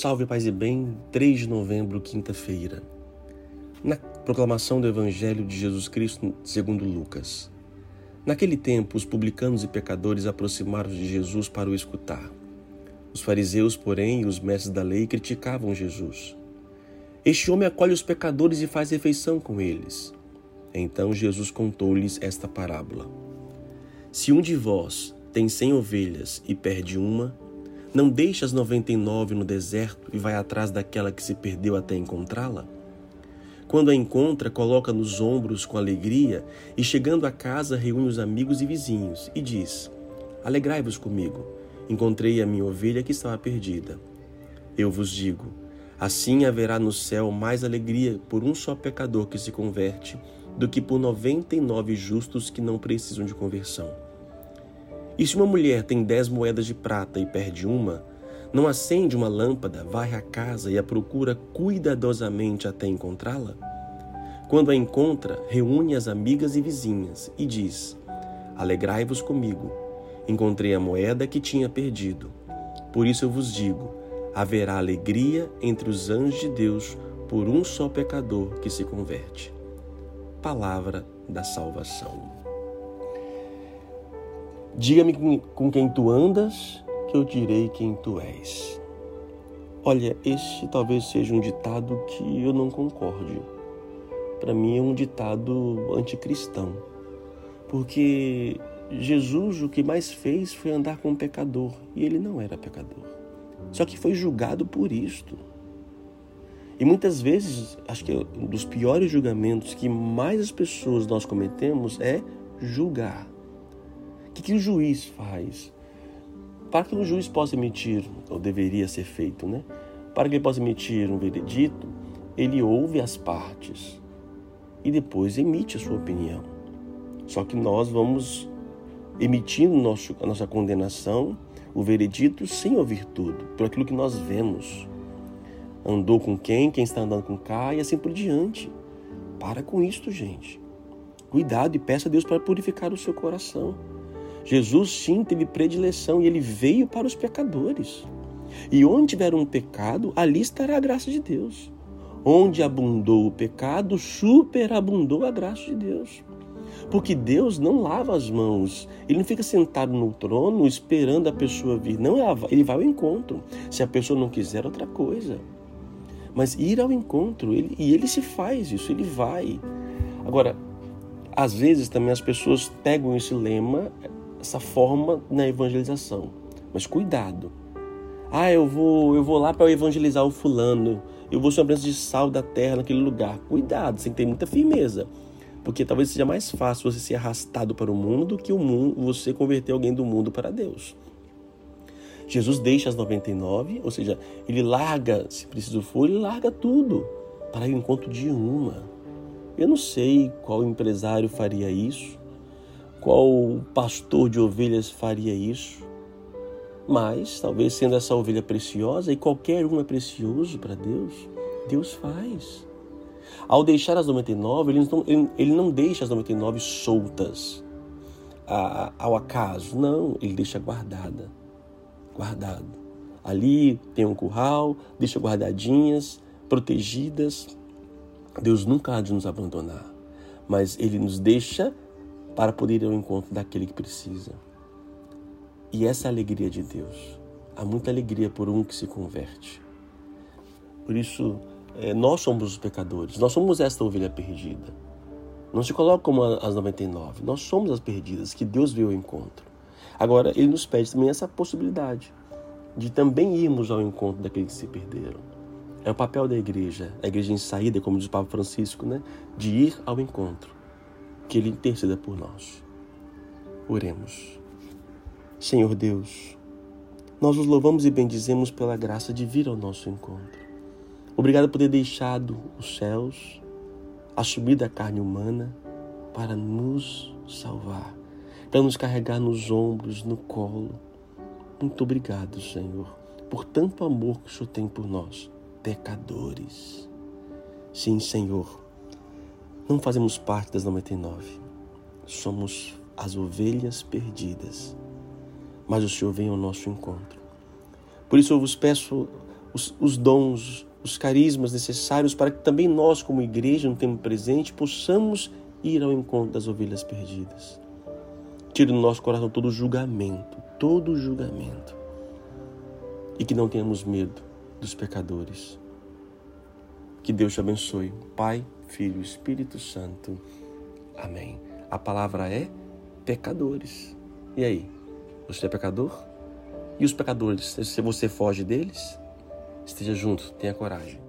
Salve, paz e bem, 3 de novembro, quinta-feira. Na proclamação do Evangelho de Jesus Cristo segundo Lucas. Naquele tempo, os publicanos e pecadores aproximaram de Jesus para o escutar. Os fariseus, porém, e os mestres da lei criticavam Jesus. Este homem acolhe os pecadores e faz refeição com eles. Então Jesus contou-lhes esta parábola. Se um de vós tem cem ovelhas e perde uma, não deixa as noventa e nove no deserto e vai atrás daquela que se perdeu até encontrá-la? Quando a encontra, coloca nos ombros com alegria e, chegando a casa, reúne os amigos e vizinhos e diz: Alegrai-vos comigo, encontrei a minha ovelha que estava perdida. Eu vos digo: assim haverá no céu mais alegria por um só pecador que se converte do que por noventa e nove justos que não precisam de conversão. E se uma mulher tem dez moedas de prata e perde uma, não acende uma lâmpada, varre a casa e a procura cuidadosamente até encontrá-la? Quando a encontra, reúne as amigas e vizinhas e diz: Alegrai-vos comigo, encontrei a moeda que tinha perdido. Por isso eu vos digo: haverá alegria entre os anjos de Deus por um só pecador que se converte. Palavra da salvação. Diga-me com quem tu andas, que eu direi quem tu és. Olha, este talvez seja um ditado que eu não concorde. Para mim é um ditado anticristão. Porque Jesus o que mais fez foi andar com um pecador e ele não era pecador. Só que foi julgado por isto. E muitas vezes, acho que um dos piores julgamentos que mais as pessoas nós cometemos é julgar. Que, que o juiz faz? Para que o juiz possa emitir, ou deveria ser feito, né? Para que ele possa emitir um veredito, ele ouve as partes e depois emite a sua opinião. Só que nós vamos emitindo nosso, a nossa condenação, o veredito, sem ouvir tudo, por aquilo que nós vemos. Andou com quem, quem está andando com cá e assim por diante. Para com isto, gente. Cuidado e peça a Deus para purificar o seu coração. Jesus sim teve predileção e ele veio para os pecadores. E onde tiver um pecado, ali estará a graça de Deus. Onde abundou o pecado, superabundou a graça de Deus. Porque Deus não lava as mãos, ele não fica sentado no trono esperando a pessoa vir. Não, ele vai ao encontro. Se a pessoa não quiser, outra coisa. Mas ir ao encontro, ele, e ele se faz isso, ele vai. Agora, às vezes também as pessoas pegam esse lema essa forma na evangelização. Mas cuidado. Ah, eu vou, eu vou lá para evangelizar o fulano. Eu vou ser uma presença de sal da terra naquele lugar. Cuidado, você tem que ter muita firmeza. Porque talvez seja mais fácil você ser arrastado para o mundo do que o mundo, você converter alguém do mundo para Deus. Jesus deixa as 99, ou seja, ele larga, se preciso for, ele larga tudo para ao encontro de uma. Eu não sei qual empresário faria isso, qual pastor de ovelhas faria isso? Mas, talvez sendo essa ovelha preciosa, e qualquer um é precioso para Deus, Deus faz. Ao deixar as 99, ele não, ele, não deixa as 99 soltas a, ao acaso. Não, ele deixa guardada. Guardado. Ali tem um curral, deixa guardadinhas, protegidas. Deus nunca há de nos abandonar, mas ele nos deixa para poder ir ao encontro daquele que precisa. E essa é alegria de Deus. Há muita alegria por um que se converte. Por isso, é, nós somos os pecadores, nós somos esta ovelha perdida. Não se coloca como as 99, nós somos as perdidas, que Deus veio ao encontro. Agora, Ele nos pede também essa possibilidade de também irmos ao encontro daqueles que se perderam. É o papel da igreja, a igreja em saída, como diz o Papa Francisco, né? de ir ao encontro que Ele interceda por nós. Oremos. Senhor Deus, nós os louvamos e bendizemos pela graça de vir ao nosso encontro. Obrigado por ter deixado os céus, assumido a carne humana para nos salvar, para nos carregar nos ombros, no colo. Muito obrigado, Senhor, por tanto amor que o Senhor tem por nós, pecadores. Sim, Senhor, não fazemos parte das 99. Somos as ovelhas perdidas. Mas o Senhor vem ao nosso encontro. Por isso eu vos peço os, os dons, os carismas necessários para que também nós, como igreja, no tempo presente, possamos ir ao encontro das ovelhas perdidas. Tire do nosso coração todo julgamento, todo julgamento. E que não tenhamos medo dos pecadores. Que Deus te abençoe. Pai, Filho, Espírito Santo. Amém. A palavra é pecadores. E aí? Você é pecador? E os pecadores? Se você foge deles, esteja junto, tenha coragem.